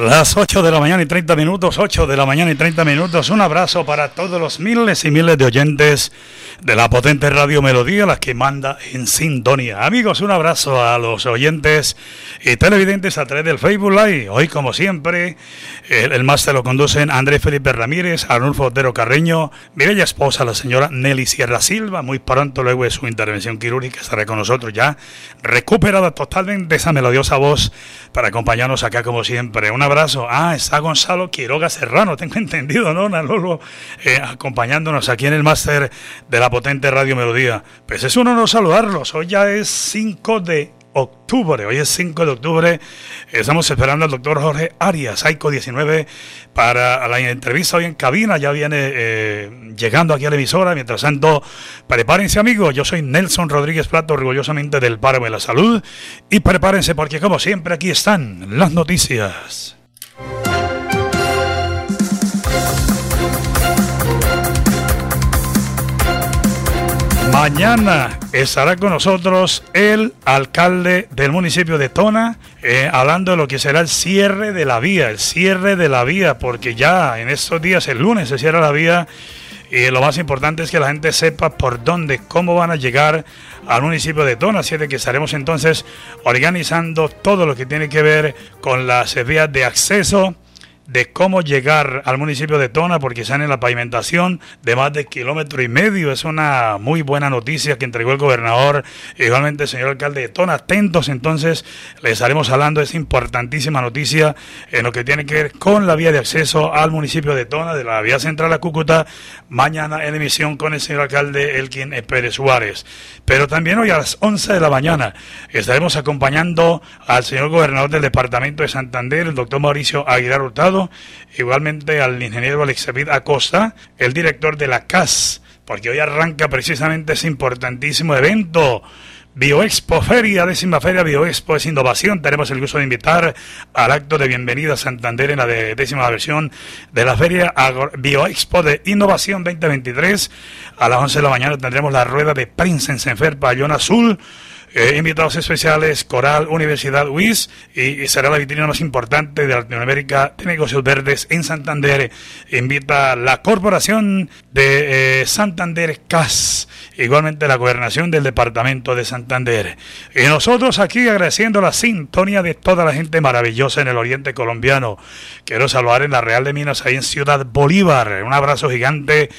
Las 8 de la mañana y 30 minutos, 8 de la mañana y 30 minutos. Un abrazo para todos los miles y miles de oyentes de la potente Radio Melodía, la que manda en sintonía. Amigos, un abrazo a los oyentes y televidentes a través del Facebook Live. Hoy, como siempre, el, el máster lo conducen Andrés Felipe Ramírez, Arnulfo Otero Carreño, mi bella esposa, la señora Nelly Sierra Silva. Muy pronto, luego de su intervención quirúrgica, estará con nosotros ya recuperada totalmente esa melodiosa voz para acompañarnos acá, como siempre. Un abrazo. Ah, está Gonzalo Quiroga Serrano, tengo entendido, ¿no? Lolo, eh, acompañándonos aquí en el máster de la potente Radio Melodía. Pues es un honor saludarlos. Hoy ya es 5 de octubre. Hoy es 5 de octubre. Estamos esperando al doctor Jorge Arias, AICO 19, para la entrevista hoy en cabina. Ya viene eh, llegando aquí a la emisora. Mientras tanto, prepárense, amigos. Yo soy Nelson Rodríguez Plato, orgullosamente del Páramo de la Salud. Y prepárense porque, como siempre, aquí están las noticias. Mañana estará con nosotros el alcalde del municipio de Tona, eh, hablando de lo que será el cierre de la vía, el cierre de la vía, porque ya en estos días, el lunes, se cierra la vía y lo más importante es que la gente sepa por dónde, cómo van a llegar al municipio de Tona, así de que estaremos entonces organizando todo lo que tiene que ver con las vías de acceso de cómo llegar al municipio de Tona porque están en la pavimentación de más de kilómetro y medio. Es una muy buena noticia que entregó el gobernador, igualmente el señor alcalde de Tona. Atentos entonces, les estaremos hablando de esa importantísima noticia en lo que tiene que ver con la vía de acceso al municipio de Tona, de la vía central a Cúcuta, mañana en emisión con el señor alcalde Elkin Pérez Suárez. Pero también hoy a las 11 de la mañana estaremos acompañando al señor gobernador del departamento de Santander, el doctor Mauricio Aguilar Hurtado, igualmente al ingeniero Alexavid Acosta, el director de la CAS, porque hoy arranca precisamente ese importantísimo evento. Bioexpo Feria, décima feria Bioexpo es innovación. Tenemos el gusto de invitar al acto de bienvenida a Santander en la décima versión de la feria Bioexpo de Innovación 2023. A las 11 de la mañana tendremos la rueda de Prince en Senfer Payón Azul eh, invitados especiales, Coral, Universidad UIS, y, será la vitrina más importante de Latinoamérica de negocios verdes en Santander. Invita la Corporación de eh, Santander CAS, igualmente la Gobernación del Departamento de Santander. Y nosotros aquí agradeciendo la sintonía de toda la gente maravillosa en el oriente colombiano. Quiero saludar en la Real de Minas, ahí en Ciudad Bolívar. Un abrazo gigante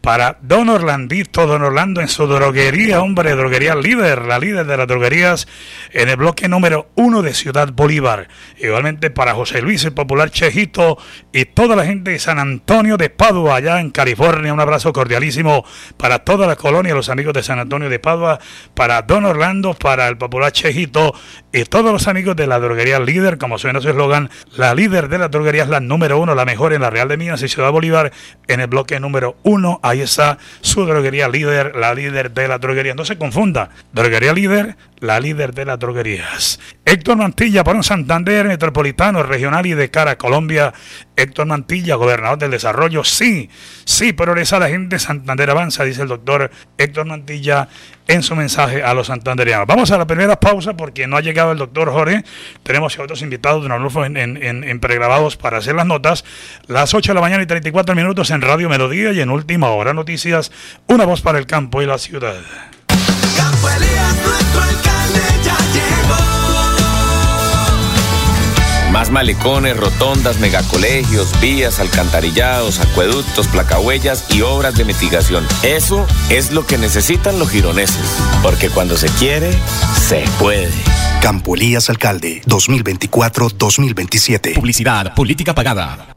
para Don Orlandito, Don Orlando en su droguería, hombre, droguería líder, la líder de las droguerías en el bloque número uno de Ciudad Bolívar. Igualmente para José Luis, el popular Chejito y toda la gente de San Antonio de Padua, allá en California. Un abrazo cordialísimo para toda la colonia, los amigos de San Antonio de Padua, para Don Orlando, para el popular Chejito y todos los amigos de la droguería líder, como suena su eslogan, la líder de las droguerías, la número uno, la mejor en la Real de Minas y Ciudad Bolívar, en el bloque número uno Ahí está su droguería líder, la líder de la droguería. No se confunda. Droguería líder, la líder de las droguerías. Héctor Mantilla para un Santander metropolitano, regional y de cara a Colombia. Héctor Mantilla, gobernador del desarrollo. Sí, sí, progresa la gente. Santander avanza, dice el doctor Héctor Mantilla en su mensaje a los santanderianos. Vamos a la primera pausa porque no ha llegado el doctor Jorge. Tenemos a otros invitados de en, en, en, pregrabados para hacer las notas. Las 8 de la mañana y 34 minutos en Radio Melodía y en Última Hora Noticias, una voz para el campo y la ciudad. Campo Más malecones, rotondas, megacolegios, vías, alcantarillados, acueductos, placahuellas y obras de mitigación. Eso es lo que necesitan los gironeses. Porque cuando se quiere, se puede. Campo Elías Alcalde, 2024-2027. Publicidad, política pagada.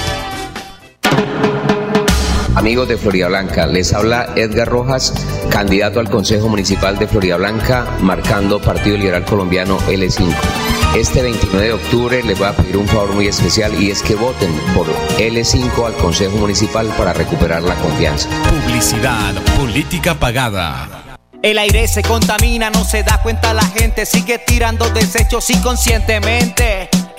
Amigos de Florida Blanca, les habla Edgar Rojas, candidato al Consejo Municipal de Florida Blanca, marcando Partido Liberal Colombiano L5. Este 29 de octubre les voy a pedir un favor muy especial y es que voten por L5 al Consejo Municipal para recuperar la confianza. Publicidad, política pagada. El aire se contamina, no se da cuenta la gente, sigue tirando desechos inconscientemente.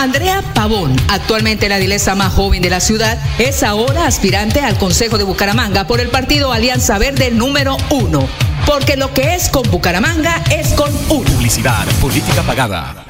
Andrea Pavón, actualmente la dilesa más joven de la ciudad, es ahora aspirante al Consejo de Bucaramanga por el partido Alianza Verde número uno. Porque lo que es con Bucaramanga es con uno. Publicidad, política pagada.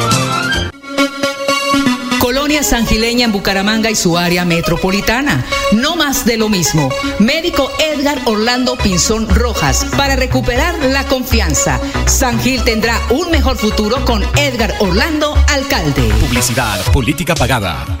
Colonia Sangileña en Bucaramanga y su área metropolitana. No más de lo mismo. Médico Edgar Orlando Pinzón Rojas para recuperar la confianza. San Gil tendrá un mejor futuro con Edgar Orlando, alcalde. Publicidad, política pagada.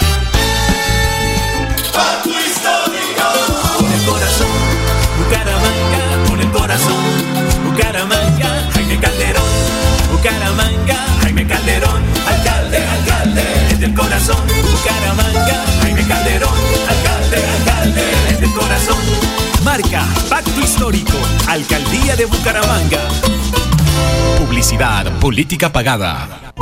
Alcaldía de Bucaramanga. Publicidad, política pagada.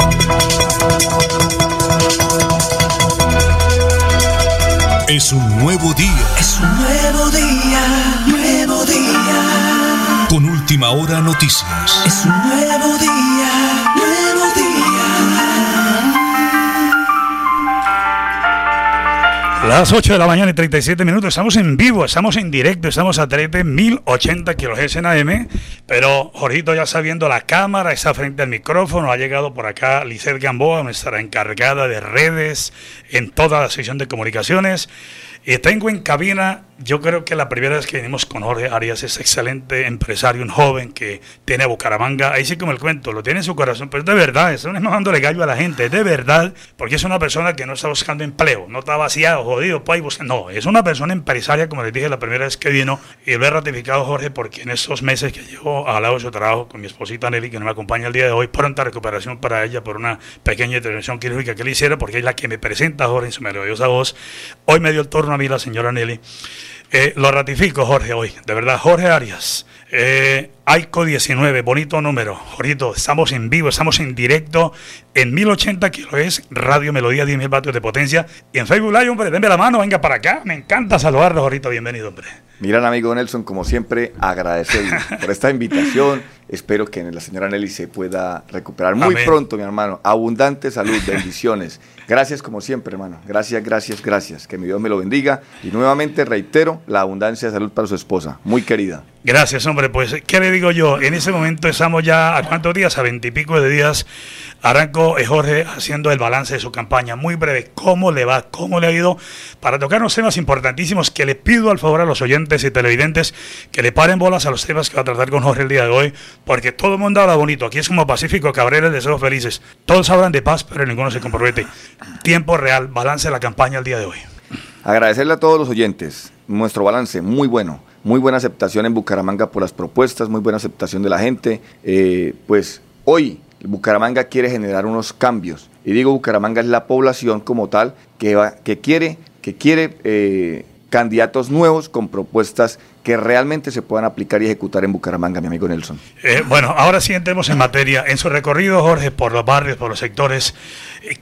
Es un nuevo día. Es un nuevo día, nuevo día. Con última hora noticias. Es un nuevo día, Las 8 de la mañana y 37 minutos. Estamos en vivo, estamos en directo, estamos a través de 1080 kHz en AM. Pero Jorgito ya está viendo la cámara, está frente al micrófono. Ha llegado por acá Lizeth Gamboa, nuestra encargada de redes en toda la sección de comunicaciones. Y tengo en cabina, yo creo que la primera vez que venimos con Jorge Arias es excelente empresario, un joven que tiene a Bucaramanga, ahí sí como el cuento, lo tiene en su corazón, pero es de verdad, eso no es dándole gallo a la gente, es de verdad, porque es una persona que no está buscando empleo, no está vaciado, jodido, pues, no, es una persona empresaria, como les dije la primera vez que vino, y lo he ratificado Jorge, porque en estos meses que llevo al lado de su trabajo con mi esposita Nelly, que no me acompaña el día de hoy, pronta recuperación para ella por una pequeña intervención quirúrgica que le hiciera, porque es la que me presenta Jorge en su melodiosa voz, hoy me dio el turno a mí la señora Nelly. Eh, lo ratifico, Jorge, hoy. De verdad, Jorge Arias. Eh, AICO 19, bonito número. Jorito, estamos en vivo, estamos en directo en 1080 es Radio Melodía 10.000 vatios de potencia. Y en Facebook Live, hombre, denme la mano, venga para acá. Me encanta saludarlo, Jorito. Bienvenido, hombre. Mira, amigo Nelson, como siempre, agradecerle por esta invitación. Espero que la señora Nelly se pueda recuperar muy Amén. pronto, mi hermano. Abundante salud, bendiciones. Gracias como siempre, hermano. Gracias, gracias, gracias. Que mi Dios me lo bendiga. Y nuevamente reitero la abundancia de salud para su esposa, muy querida. Gracias, hombre. Pues, ¿qué le digo? yo, en ese momento estamos ya a cuántos días, a veintipico de días. Arranco eh, Jorge haciendo el balance de su campaña. Muy breve, ¿cómo le va? ¿Cómo le ha ido? Para tocar unos temas importantísimos que le pido al favor a los oyentes y televidentes que le paren bolas a los temas que va a tratar con Jorge el día de hoy, porque todo el mundo habla bonito. Aquí es como Pacífico Cabrera, deseos felices. Todos hablan de paz, pero ninguno se compromete. Tiempo real, balance de la campaña el día de hoy. Agradecerle a todos los oyentes. Nuestro balance muy bueno. Muy buena aceptación en Bucaramanga por las propuestas, muy buena aceptación de la gente. Eh, pues hoy Bucaramanga quiere generar unos cambios. Y digo, Bucaramanga es la población como tal que, va, que quiere, que quiere eh, candidatos nuevos con propuestas que realmente se puedan aplicar y ejecutar en Bucaramanga, mi amigo Nelson. Eh, bueno, ahora sí entremos en materia. En su recorrido, Jorge, por los barrios, por los sectores,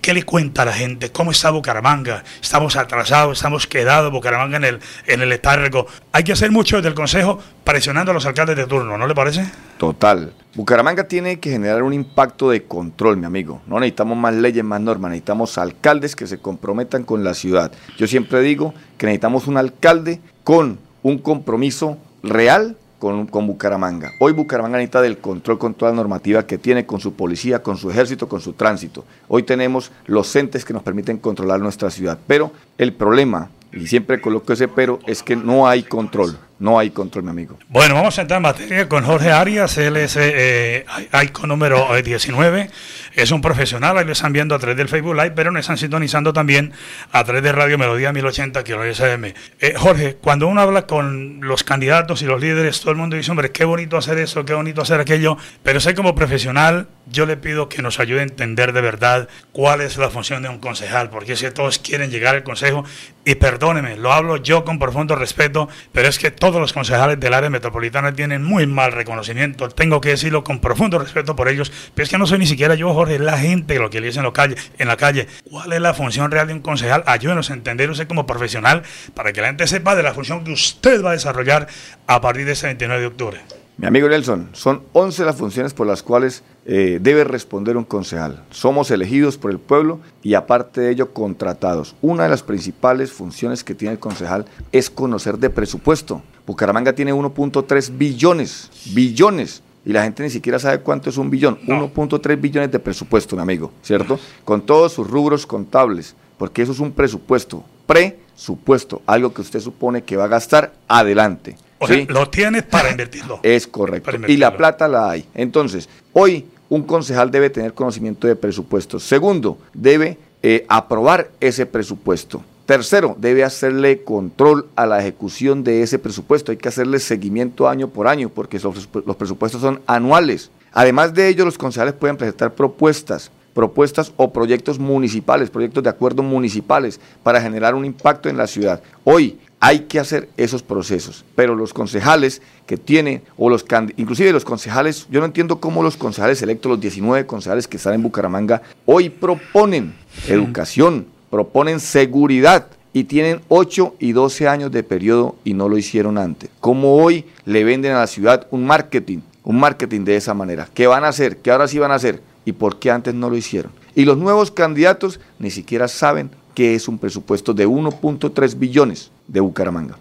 ¿qué le cuenta a la gente? ¿Cómo está Bucaramanga? ¿Estamos atrasados? ¿Estamos quedados Bucaramanga en el, en el letargo? Hay que hacer mucho desde el Consejo presionando a los alcaldes de turno, ¿no le parece? Total. Bucaramanga tiene que generar un impacto de control, mi amigo. No necesitamos más leyes, más normas, necesitamos alcaldes que se comprometan con la ciudad. Yo siempre digo que necesitamos un alcalde con un compromiso real con, con, Bucaramanga. Hoy Bucaramanga necesita del control con toda la normativa que tiene, con su policía, con su ejército, con su tránsito. Hoy tenemos los entes que nos permiten controlar nuestra ciudad. Pero el problema, y siempre coloco ese pero, es que no hay control. No hay control, mi amigo. Bueno, vamos a entrar en materia con Jorge Arias. Él es eh, ICO número 19. Es un profesional. Ahí lo están viendo a través del Facebook Live, pero nos están sintonizando también a través de Radio Melodía 1080, que es FM. Eh, Jorge, cuando uno habla con los candidatos y los líderes, todo el mundo dice, hombre, qué bonito hacer eso, qué bonito hacer aquello. Pero sé como profesional, yo le pido que nos ayude a entender de verdad cuál es la función de un concejal, porque es que todos quieren llegar al consejo. Y perdóneme, lo hablo yo con profundo respeto, pero es que todos todos los concejales del área metropolitana tienen muy mal reconocimiento. Tengo que decirlo con profundo respeto por ellos, pero es que no soy ni siquiera yo, Jorge, la gente lo que le dicen en la calle. En la calle. ¿Cuál es la función real de un concejal? Ayúdenos a entender usted como profesional para que la gente sepa de la función que usted va a desarrollar a partir de ese 29 de octubre. Mi amigo Nelson, son 11 las funciones por las cuales eh, debe responder un concejal. Somos elegidos por el pueblo y aparte de ello contratados. Una de las principales funciones que tiene el concejal es conocer de presupuesto. Bucaramanga tiene 1.3 billones, billones. Y la gente ni siquiera sabe cuánto es un billón. 1.3 billones de presupuesto, mi amigo, ¿cierto? Con todos sus rubros contables, porque eso es un presupuesto, presupuesto, algo que usted supone que va a gastar adelante. O sea, lo tienes para invertirlo. Es correcto. Y la plata la hay. Entonces, hoy un concejal debe tener conocimiento de presupuesto. Segundo, debe eh, aprobar ese presupuesto. Tercero, debe hacerle control a la ejecución de ese presupuesto. Hay que hacerle seguimiento año por año porque los, los presupuestos son anuales. Además de ello, los concejales pueden presentar propuestas propuestas o proyectos municipales, proyectos de acuerdo municipales para generar un impacto en la ciudad. Hoy hay que hacer esos procesos, pero los concejales que tienen, o los inclusive los concejales, yo no entiendo cómo los concejales electos, los 19 concejales que están en Bucaramanga, hoy proponen educación, proponen seguridad y tienen 8 y 12 años de periodo y no lo hicieron antes. ¿Cómo hoy le venden a la ciudad un marketing, un marketing de esa manera? ¿Qué van a hacer? ¿Qué ahora sí van a hacer? ¿Y por qué antes no lo hicieron? Y los nuevos candidatos ni siquiera saben qué es un presupuesto de 1.3 billones de Bucaramanga.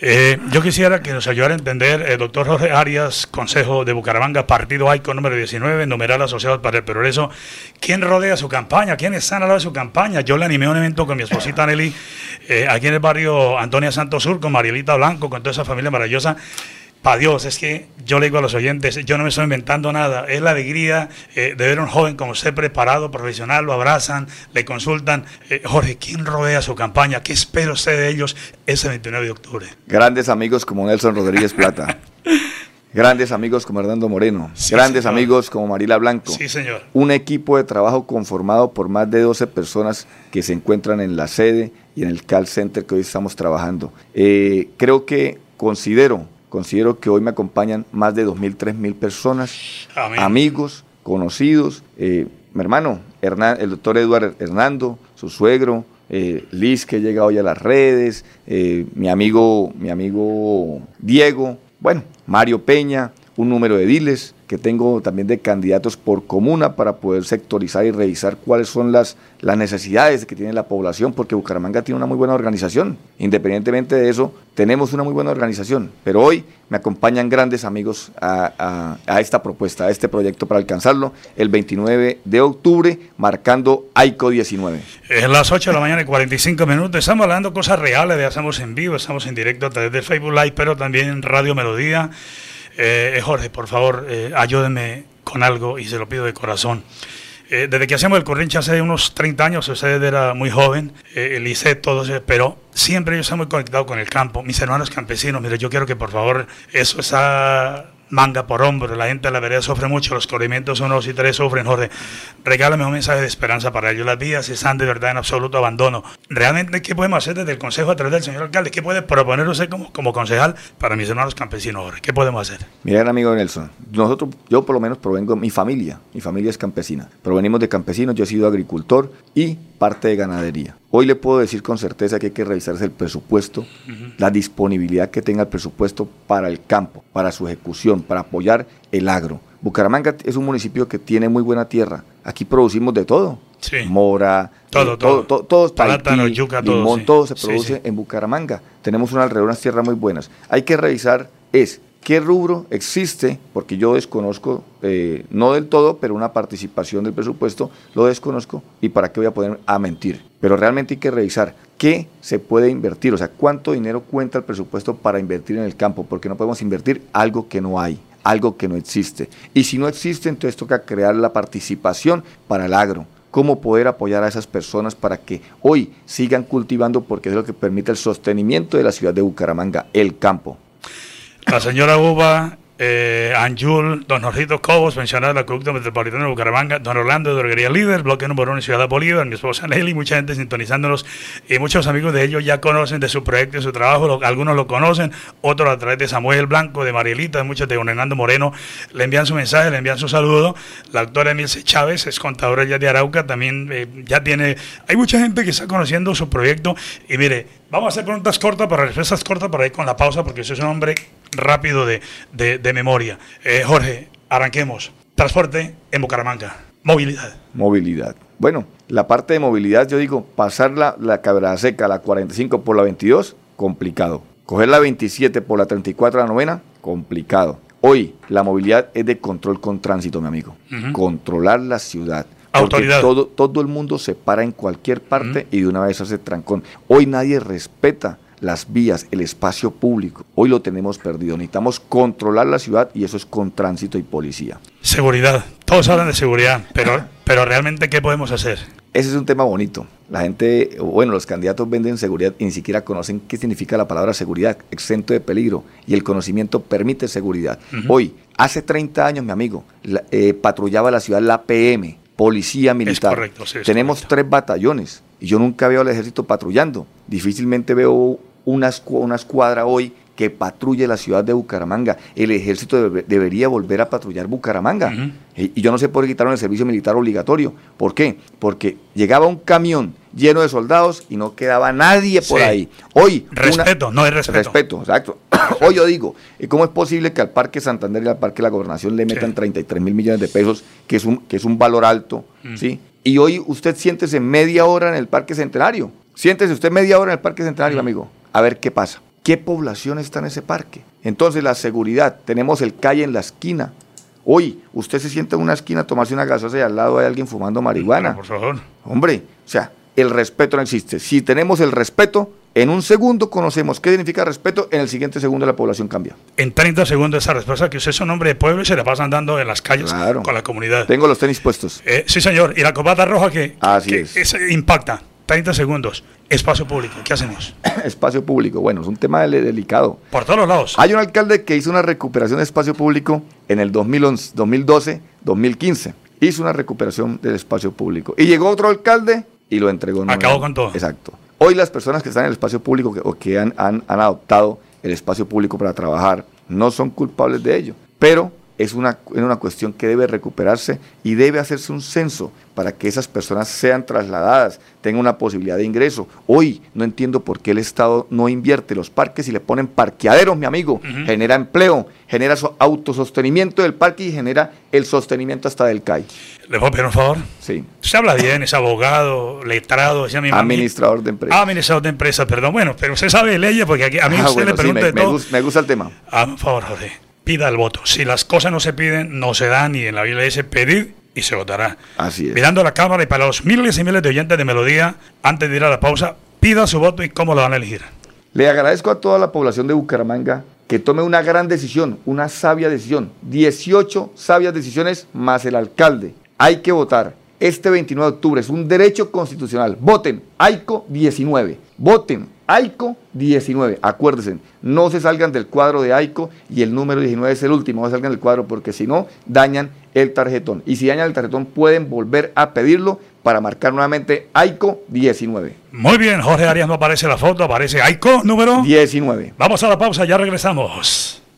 Eh, yo quisiera que nos ayudara a entender el doctor Jorge Arias, Consejo de Bucaramanga, Partido AICO número 19, numeral asociado para el progreso. ¿Quién rodea su campaña? ¿Quién está al lado de su campaña? Yo le animé un evento con mi esposita Nelly, eh, aquí en el barrio Antonia Santos Sur, con Marielita Blanco, con toda esa familia maravillosa para Dios, es que yo le digo a los oyentes, yo no me estoy inventando nada, es la alegría eh, de ver a un joven como usted preparado, profesional, lo abrazan, le consultan. Eh, Jorge, ¿quién rodea su campaña? ¿Qué espera usted de ellos ese 29 de octubre? Grandes amigos como Nelson Rodríguez Plata. Grandes amigos como Hernando Moreno, grandes amigos como Marila Blanco. Sí, señor. Un equipo de trabajo conformado por más de 12 personas que se encuentran en la sede y en el call center que hoy estamos trabajando. Eh, creo que considero Considero que hoy me acompañan más de 2.000, 3.000 personas, amigos, conocidos. Eh, mi hermano, el doctor Eduardo Hernando, su suegro, eh, Liz que llega hoy a las redes, eh, mi, amigo, mi amigo Diego, bueno, Mario Peña, un número de diles, que tengo también de candidatos por comuna para poder sectorizar y revisar cuáles son las, las necesidades que tiene la población, porque Bucaramanga tiene una muy buena organización. Independientemente de eso, tenemos una muy buena organización, pero hoy me acompañan grandes amigos a, a, esta propuesta, a este proyecto para alcanzarlo el 29 de octubre, marcando AICO 19. Es las 8 de la mañana y 45 minutos. Estamos hablando cosas reales, de hacemos en vivo, estamos en directo a través de Facebook Live, pero también Radio Melodía. Eh, Jorge, por favor, eh, ayúdenme con algo y se lo pido de corazón. Eh, desde que hacemos el Corrincha hace unos 30 años, usted era muy joven, eh, el ICE, todo pero siempre yo estoy muy conectado con el campo. Mis hermanos campesinos, mire, yo quiero que por favor eso, esa manga por hombro, la gente de la vereda sufre mucho, los corrimientos uno, dos y tres sufren, Jorge, regálame un mensaje de esperanza para ellos, las vías están de verdad en absoluto abandono. Realmente, ¿qué podemos hacer desde el Consejo a través del señor alcalde? ¿Qué puede proponer usted como, como concejal para mis hermanos campesinos, Jorge? ¿Qué podemos hacer? Mira, amigo Nelson, nosotros, yo por lo menos provengo, mi familia, mi familia es campesina, provenimos de campesinos, yo he sido agricultor y parte de ganadería. Hoy le puedo decir con certeza que hay que revisarse el presupuesto, la disponibilidad que tenga el presupuesto para el campo, para su ejecución, para apoyar el agro. Bucaramanga es un municipio que tiene muy buena tierra. Aquí producimos de todo. Mora, todo, todo, todo, todo, Plátano, yuca, limón, todo, se produce en Bucaramanga. Tenemos una, alrededor unas tierras muy buenas. Hay que revisar es qué rubro existe, porque yo desconozco, eh, no del todo, pero una participación del presupuesto, lo desconozco y para qué voy a poner a mentir. Pero realmente hay que revisar qué se puede invertir, o sea, cuánto dinero cuenta el presupuesto para invertir en el campo, porque no podemos invertir algo que no hay, algo que no existe. Y si no existe, entonces toca crear la participación para el agro cómo poder apoyar a esas personas para que hoy sigan cultivando porque es lo que permite el sostenimiento de la ciudad de Bucaramanga, el campo. La señora Uva eh, Anjul, don Jorgito Cobos, mencionado el acueducto metropolitano de Bucaramanga, don Orlando de Droguería Líder, bloque número uno en Ciudad Bolívar, mi esposa Nelly, mucha gente sintonizándonos y muchos amigos de ellos ya conocen de su proyecto y su trabajo, algunos lo conocen, otros a través de Samuel Blanco, de Marielita, muchos de don Hernando Moreno, le envían su mensaje, le envían su saludo. La doctora Emilce Chávez es contadora ya de Arauca, también eh, ya tiene, hay mucha gente que está conociendo su proyecto y mire, vamos a hacer preguntas cortas para respuestas cortas para ir con la pausa porque usted es un hombre rápido de, de, memoria. Eh, Jorge, arranquemos. Transporte en Bucaramanga. Movilidad. Movilidad. Bueno, la parte de movilidad, yo digo, pasar la, la Cabrera Seca, la 45 por la 22, complicado. Coger la 27 por la 34 la novena, complicado. Hoy la movilidad es de control con tránsito, mi amigo. Controlar la ciudad. Autoridad. Todo, todo el mundo se para en cualquier parte y de una vez hace trancón. Hoy nadie respeta las vías, el espacio público. Hoy lo tenemos perdido. Necesitamos controlar la ciudad y eso es con tránsito y policía. Seguridad. Todos hablan de seguridad, pero, pero realmente ¿qué podemos hacer? Ese es un tema bonito. La gente, bueno, los candidatos venden seguridad y ni siquiera conocen qué significa la palabra seguridad, exento de peligro. Y el conocimiento permite seguridad. Hoy, hace 30 años, mi amigo, eh, patrullaba la ciudad la PM, policía militar. correcto, sí, Tenemos tres batallones y yo nunca veo al ejército patrullando. Difícilmente veo una, una escuadra hoy que patrulle la ciudad de Bucaramanga. El ejército debería volver a patrullar Bucaramanga. y, yo no sé por qué quitaron el servicio militar obligatorio. ¿Por qué? Porque llegaba un camión lleno de soldados y no quedaba nadie por ahí. Hoy... Respeto, no hay respeto. Respeto, exacto. Hoy yo digo, ¿cómo es posible que al Parque Santander y al Parque de la Gobernación le metan 33 mil millones de pesos, que es un, que es un valor alto, ¿sí? Y hoy usted siéntese media hora en el Parque Centenario. Siéntese usted media hora en el Parque Centenario, amigo a ver qué pasa. ¿Qué población está en ese parque? Entonces la seguridad, tenemos el calle en la esquina. Hoy, usted se sienta en una esquina a tomarse una gaseosa y al lado hay alguien fumando marihuana. por favor. Hombre, o sea, el respeto no existe. Si tenemos el respeto, en un segundo conocemos qué significa respeto, en el siguiente segundo la población cambia. En 30 segundos esa respuesta que usted es un hombre de pueblo y se le pasan dando en las calles con la comunidad. Tengo los tenis puestos. Eh, sí, señor. Y la copata roja que, Así es. impacta. 30 segundos. Espacio público, ¿qué hacemos? espacio público, bueno, es un tema delicado. Por todos los lados. Hay un alcalde que hizo una recuperación de espacio público en el 2011, 2012, 2015. Hizo una recuperación del espacio público. Y llegó otro alcalde y lo entregó. Acabó con todo. Exacto. Hoy las personas que están en el espacio público o que han, han, han adoptado el espacio público para trabajar no son culpables de ello. Pero es una, es una cuestión que debe recuperarse y debe hacerse un censo para que esas personas sean trasladadas, tengan una posibilidad de ingreso. Hoy no entiendo por qué el Estado no invierte los parques y le ponen parqueaderos, mi amigo. Genera empleo, genera su autosostenimiento del parque y genera el sostenimiento hasta del CAI. ¿Le puedo pedir un favor? Sí. Se habla bien, es abogado, letrado, mami. Administrador de empresas. Administrador de empresas, perdón. Bueno, pero usted sabe leyes porque aquí a mí Ah, usted bueno, le sí, pregunta me, de me todo. gusta, me gusta el tema. Ah, por favor, Jorge, pida el voto. Si las cosas no se piden, no se dan y en la Biblia dice pedir y se votará. Así es. Mirando a la cámara y para los miles y miles de oyentes de Melodía, antes de ir a la pausa, pida su voto y cómo lo van a elegir. Le agradezco a toda la población de Bucaramanga que tome una gran decisión, una sabia decisión. 18 sabias decisiones más el alcalde. Hay que votar. Este 29 de octubre es un derecho constitucional. Voten AICO 19. Voten AICO 19. Acuérdense, no se salgan del cuadro de AICO y el número 19 es el último. No se salgan del cuadro porque si no, dañan el tarjetón. Y si dañan el tarjetón, pueden volver a pedirlo para marcar nuevamente AICO 19. Muy bien, Jorge Arias no aparece la foto, aparece Aiko, número 19. Vamos a la pausa, ya regresamos.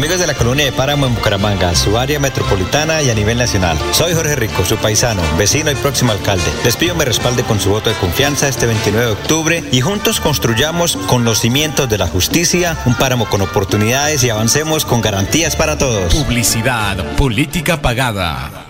Amigos de la colonia de Páramo en Bucaramanga, su área metropolitana y a nivel nacional. Soy Jorge Rico, su paisano, vecino y próximo alcalde. Les pido me respalde con su voto de confianza este 29 de octubre y juntos construyamos con los cimientos de la justicia un páramo con oportunidades y avancemos con garantías para todos. Publicidad, política pagada.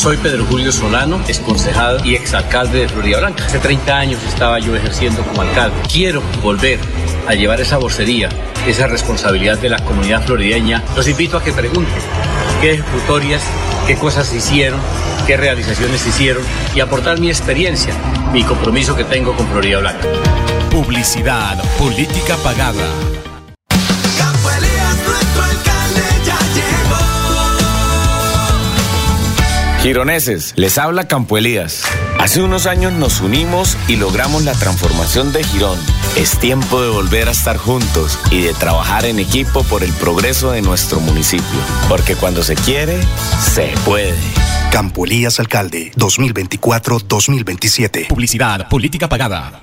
Soy Pedro Julio Solano, ex concejal y exalcalde de Florida Blanca. Hace 30 años estaba yo ejerciendo como alcalde. Quiero volver a llevar esa vocería, esa responsabilidad de la comunidad florideña. Los invito a que pregunten qué ejecutorias, qué cosas se hicieron, qué realizaciones se hicieron y aportar mi experiencia, mi compromiso que tengo con Florida Blanca. Publicidad, política pagada. Gironeses, les habla Campo Elías. Hace unos años nos unimos y logramos la transformación de Girón. Es tiempo de volver a estar juntos y de trabajar en equipo por el progreso de nuestro municipio. Porque cuando se quiere, se puede. Campo Elías Alcalde, 2024-2027. Publicidad, política pagada.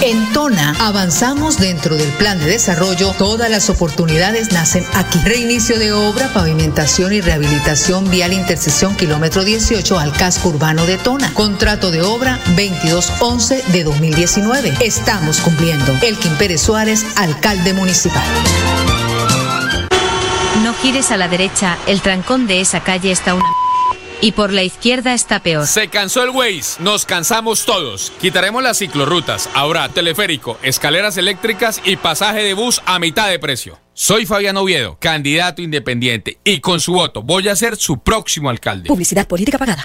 En Tona avanzamos dentro del plan de desarrollo. Todas las oportunidades nacen aquí. Reinicio de obra, pavimentación y rehabilitación vial intersección kilómetro 18 al casco urbano de Tona. Contrato de obra 2211 de 2019. Estamos cumpliendo. Elkin Pérez Suárez, alcalde municipal. No gires a la derecha, el trancón de esa calle está una... Y por la izquierda está peor. Se cansó el Waze, nos cansamos todos. Quitaremos las ciclorrutas. Ahora teleférico, escaleras eléctricas y pasaje de bus a mitad de precio. Soy Fabián Oviedo, candidato independiente, y con su voto voy a ser su próximo alcalde. Publicidad política pagada.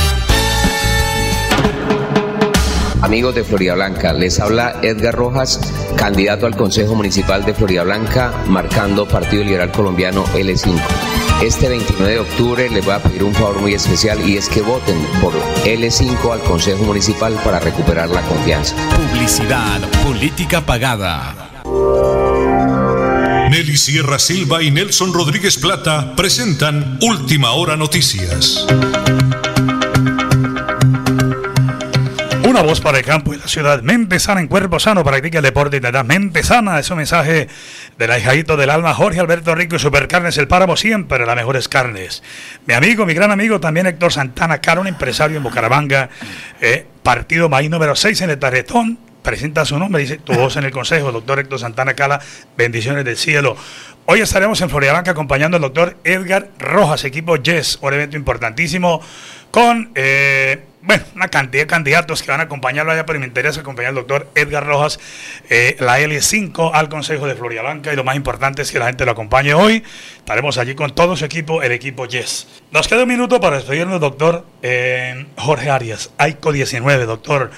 Amigos de Florida Blanca, les habla Edgar Rojas, candidato al Consejo Municipal de Florida Blanca, marcando Partido Liberal Colombiano L5. Este 29 de octubre les voy a pedir un favor muy especial y es que voten por L5 al Consejo Municipal para recuperar la confianza. Publicidad, política pagada. Nelly Sierra Silva y Nelson Rodríguez Plata presentan Última Hora Noticias. Una voz para el campo y la ciudad. Mente sana en cuerpo sano. Practica el deporte y te da mente sana. Es un mensaje del ahijadito del alma Jorge Alberto Rico y Supercarnes El Páramo. Siempre las mejores carnes. Mi amigo, mi gran amigo también Héctor Santana Caro, un empresario en Bucaramanga. eh, partido maíz número 6 en el tarretón. Presenta su nombre, dice tu voz en el consejo, doctor Héctor Santana Cala. Bendiciones del cielo. Hoy estaremos en Florida Blanca acompañando al doctor Edgar Rojas, equipo Yes, un evento importantísimo con eh, bueno, una cantidad de candidatos que van a acompañarlo allá, pero me interesa acompañar al doctor Edgar Rojas, eh, la L5 al Consejo de Florida Blanca y lo más importante es que la gente lo acompañe hoy. Estaremos allí con todo su equipo, el equipo Yes. Nos queda un minuto para despedirnos, doctor Jorge Arias, AICO 19, doctor.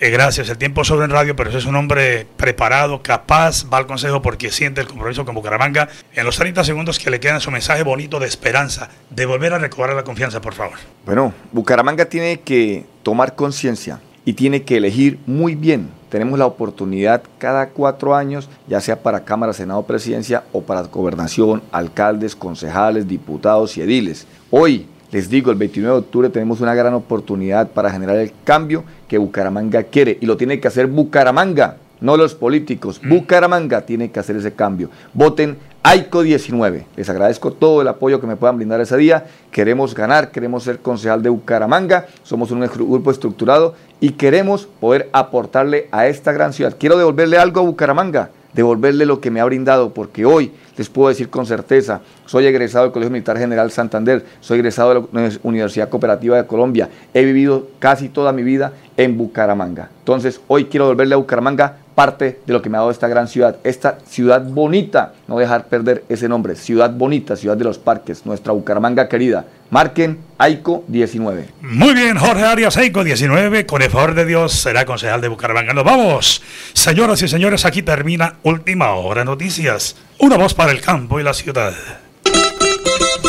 Eh, gracias, el tiempo sobre en radio, pero es un hombre preparado, capaz, va al consejo porque siente el compromiso con Bucaramanga. En los 30 segundos que le quedan su mensaje bonito de esperanza, de volver a recobrar la confianza, por favor. Bueno, Bucaramanga tiene que tomar conciencia y tiene que elegir muy bien. Tenemos la oportunidad cada cuatro años, ya sea para Cámara, Senado, Presidencia o para gobernación, alcaldes, concejales, diputados y ediles. Hoy, les digo, el 29 de octubre tenemos una gran oportunidad para generar el cambio que Bucaramanga quiere y lo tiene que hacer Bucaramanga, no los políticos. Bucaramanga tiene que hacer ese cambio. Voten AICO 19. Les agradezco todo el apoyo que me puedan brindar ese día. Queremos ganar, queremos ser concejal de Bucaramanga, somos un grupo estructurado y queremos poder aportarle a esta gran ciudad. Quiero devolverle algo a Bucaramanga, devolverle lo que me ha brindado, porque hoy les puedo decir con certeza, soy egresado del Colegio Militar General Santander, soy egresado de la Universidad Cooperativa de Colombia, he vivido casi toda mi vida en Bucaramanga. Entonces, hoy quiero devolverle a Bucaramanga parte de lo que me ha dado esta gran ciudad, esta ciudad bonita, no dejar perder ese nombre, ciudad bonita, ciudad de los parques, nuestra Bucaramanga querida. Marquen AICO 19. Muy bien, Jorge Arias, AICO 19, con el favor de Dios será concejal de Bucaramanga. Nos vamos, señoras y señores, aquí termina Última Hora Noticias, una voz para el campo y la ciudad.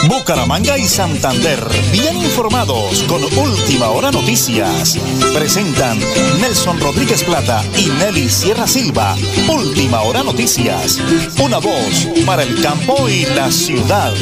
Bucaramanga y Santander, bien informados con Última Hora Noticias. Presentan Nelson Rodríguez Plata y Nelly Sierra Silva. Última Hora Noticias, una voz para el campo y la ciudad.